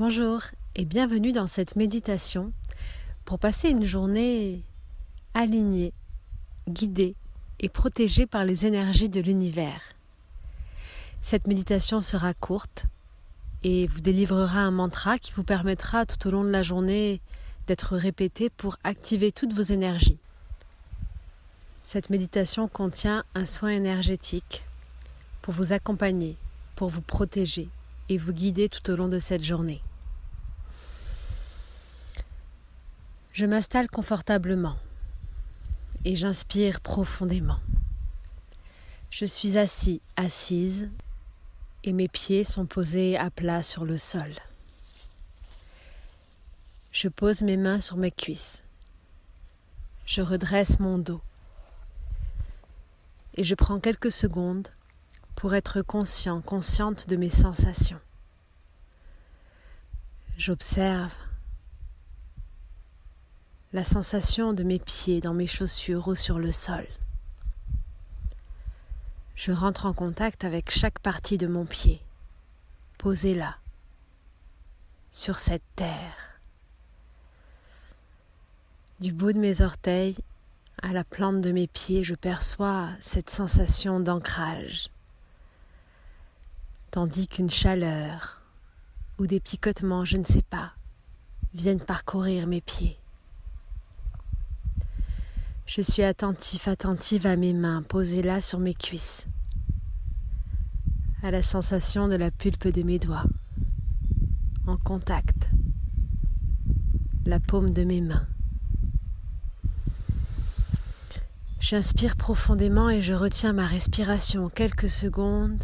Bonjour et bienvenue dans cette méditation pour passer une journée alignée, guidée et protégée par les énergies de l'univers. Cette méditation sera courte et vous délivrera un mantra qui vous permettra tout au long de la journée d'être répété pour activer toutes vos énergies. Cette méditation contient un soin énergétique pour vous accompagner, pour vous protéger et vous guider tout au long de cette journée. Je m'installe confortablement et j'inspire profondément. Je suis assis, assise, et mes pieds sont posés à plat sur le sol. Je pose mes mains sur mes cuisses. Je redresse mon dos. Et je prends quelques secondes pour être conscient, consciente de mes sensations. J'observe la sensation de mes pieds dans mes chaussures ou sur le sol. Je rentre en contact avec chaque partie de mon pied, posée là, sur cette terre. Du bout de mes orteils à la plante de mes pieds, je perçois cette sensation d'ancrage, tandis qu'une chaleur ou des picotements, je ne sais pas, viennent parcourir mes pieds. Je suis attentif, attentive à mes mains posées là sur mes cuisses, à la sensation de la pulpe de mes doigts, en contact, la paume de mes mains. J'inspire profondément et je retiens ma respiration quelques secondes,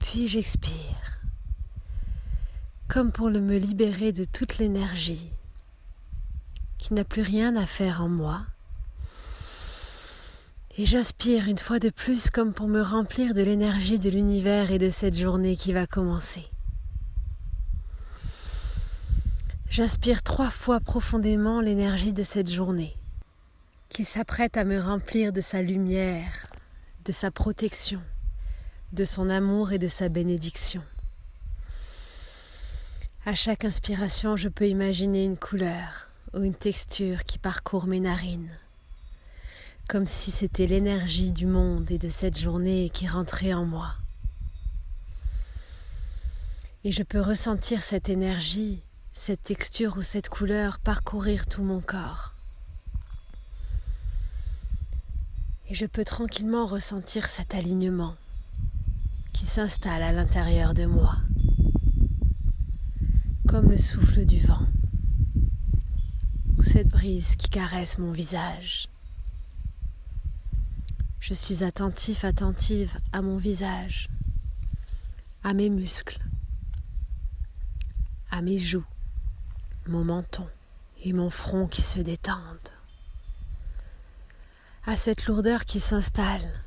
puis j'expire, comme pour me libérer de toute l'énergie qui n'a plus rien à faire en moi. Et j'inspire une fois de plus comme pour me remplir de l'énergie de l'univers et de cette journée qui va commencer. J'inspire trois fois profondément l'énergie de cette journée qui s'apprête à me remplir de sa lumière, de sa protection, de son amour et de sa bénédiction. À chaque inspiration, je peux imaginer une couleur, ou une texture qui parcourt mes narines, comme si c'était l'énergie du monde et de cette journée qui rentrait en moi. Et je peux ressentir cette énergie, cette texture ou cette couleur parcourir tout mon corps. Et je peux tranquillement ressentir cet alignement qui s'installe à l'intérieur de moi, comme le souffle du vent cette brise qui caresse mon visage. Je suis attentif, attentive à mon visage, à mes muscles, à mes joues, mon menton et mon front qui se détendent, à cette lourdeur qui s'installe,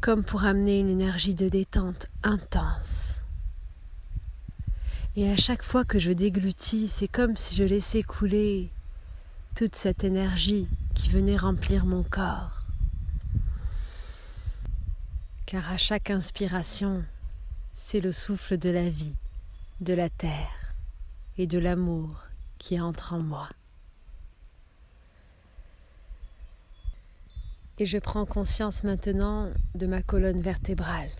comme pour amener une énergie de détente intense. Et à chaque fois que je déglutis, c'est comme si je laissais couler toute cette énergie qui venait remplir mon corps. Car à chaque inspiration, c'est le souffle de la vie, de la terre et de l'amour qui entre en moi. Et je prends conscience maintenant de ma colonne vertébrale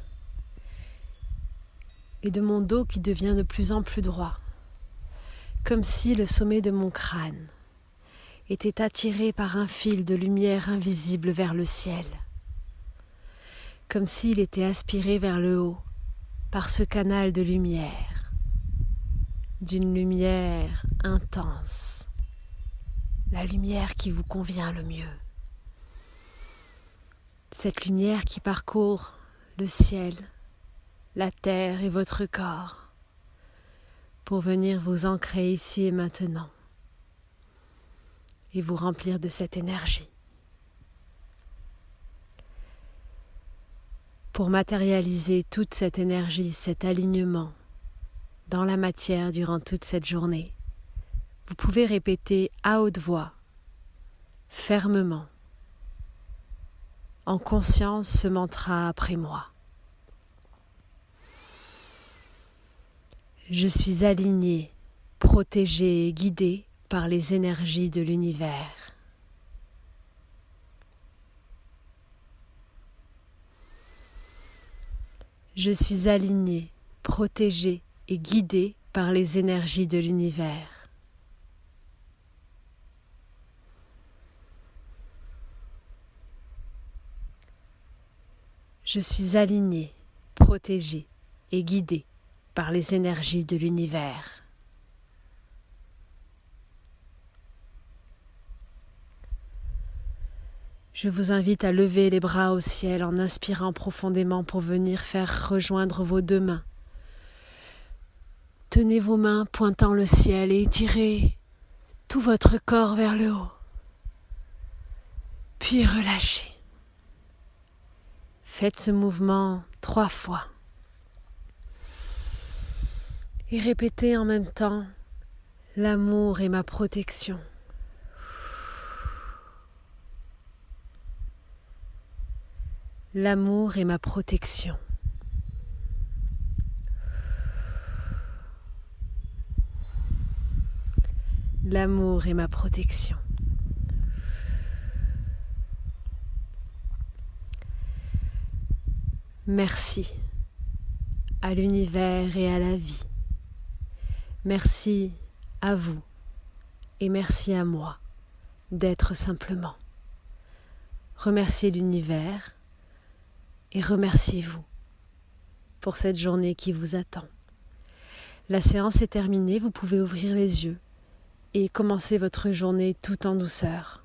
et de mon dos qui devient de plus en plus droit, comme si le sommet de mon crâne était attiré par un fil de lumière invisible vers le ciel, comme s'il était aspiré vers le haut par ce canal de lumière, d'une lumière intense, la lumière qui vous convient le mieux, cette lumière qui parcourt le ciel, la terre et votre corps pour venir vous ancrer ici et maintenant et vous remplir de cette énergie. Pour matérialiser toute cette énergie, cet alignement dans la matière durant toute cette journée, vous pouvez répéter à haute voix, fermement, en conscience ce mantra après moi. Je suis aligné, protégé et guidé par les énergies de l'univers. Je suis aligné, protégé et guidé par les énergies de l'univers. Je suis aligné, protégé et guidé par les énergies de l'univers. Je vous invite à lever les bras au ciel en inspirant profondément pour venir faire rejoindre vos deux mains. Tenez vos mains pointant le ciel et étirez tout votre corps vers le haut. Puis relâchez. Faites ce mouvement trois fois. Et répétez en même temps L'amour est ma protection. L'amour est ma protection. L'amour est ma protection. Merci à l'univers et à la vie. Merci à vous et merci à moi d'être simplement. Remerciez l'univers et remerciez-vous pour cette journée qui vous attend. La séance est terminée, vous pouvez ouvrir les yeux et commencer votre journée tout en douceur.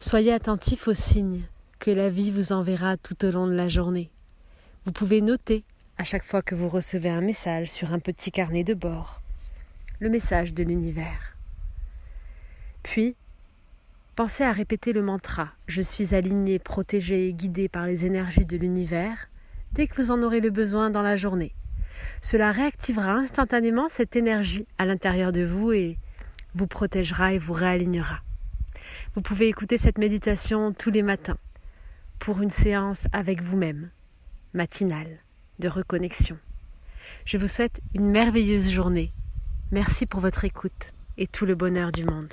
Soyez attentif aux signes que la vie vous enverra tout au long de la journée. Vous pouvez noter à chaque fois que vous recevez un message sur un petit carnet de bord le message de l'univers. Puis, Pensez à répéter le mantra Je suis aligné, protégé et guidé par les énergies de l'univers dès que vous en aurez le besoin dans la journée. Cela réactivera instantanément cette énergie à l'intérieur de vous et vous protégera et vous réalignera. Vous pouvez écouter cette méditation tous les matins pour une séance avec vous-même, matinale, de reconnexion. Je vous souhaite une merveilleuse journée. Merci pour votre écoute et tout le bonheur du monde.